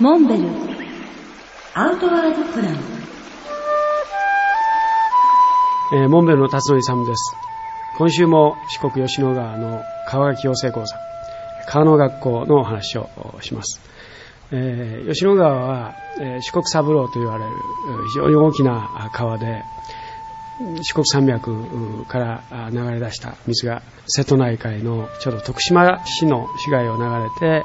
モンベルアウトワードプランえー、モンベルの辰野勇です。今週も四国吉野川の川垣養成講座、川の学校のお話をします。えー吉野川は、えー四国三郎と言われる非常に大きな川で、四国山脈から流れ出した水が瀬戸内海のちょうど徳島市の市街を流れて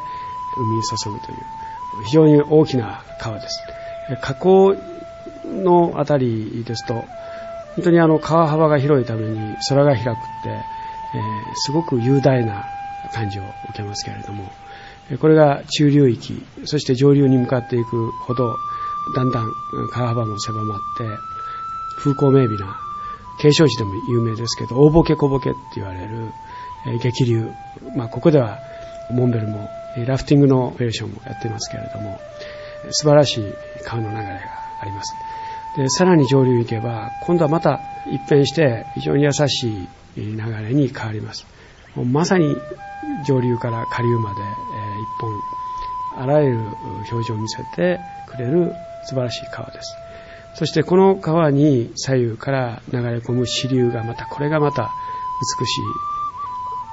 海に注ぐという非常に大きな川です。河口のあたりですと本当にあの川幅が広いために空が広くって、えーすごく雄大な感じを受けますけれども、これが中流域、そして上流に向かっていくほど、だんだん川幅も狭まって、風光明媚な、景勝地でも有名ですけど、大ボケ小ボケって言われる、激流。まあ、ここでは、モンベルも、ラフティングのオペレーションもやってますけれども、素晴らしい川の流れがあります。で、さらに上流行けば、今度はまた一変して非常に優しい流れに変わります。もうまさに上流から下流まで、えー一本、あらゆる表情を見せてくれる素晴らしい川です。そしてこの川に左右から流れ込む支流がまた、これがまた美しい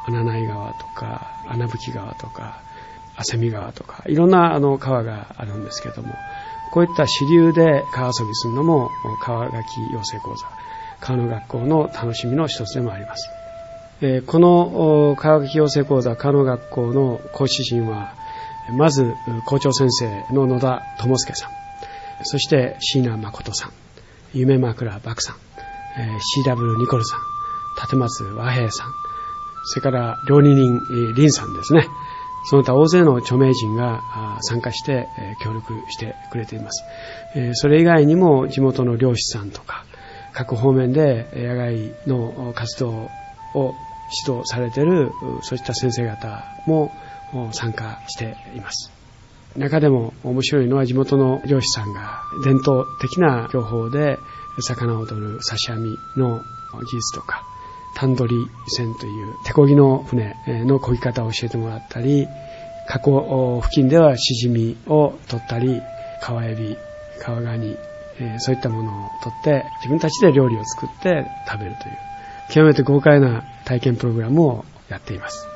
穴内川とか、穴吹川とか、汗見川とか、いろんなあの川があるんですけども、こういった支流で川遊びするのも川垣養成講座、川の学校の楽しみの一つでもあります。えーこの川垣養成講座、川の学校の講師陣は、まず校長先生の野田智介さん、そして椎名誠さん、夢枕漠さん、えー CW ニコルさん、立松和平さん、それから料理人、え林さんですね。その他大勢の著名人が参加して、協力してくれています。それ以外にも地元の漁師さんとか、各方面で野外の活動を指導されている、そういった先生方も参加しています。中でも面白いのは地元の漁師さんが伝統的な漁法で魚を取る刺し網の技術とか、タンドリ船という手漕ぎの船の漕ぎ方を教えてもらったり、河口付近ではシジミを取ったり、川エビ、川ガニ、そういったものを取って自分たちで料理を作って食べるという極めて豪快な体験プログラムをやっています。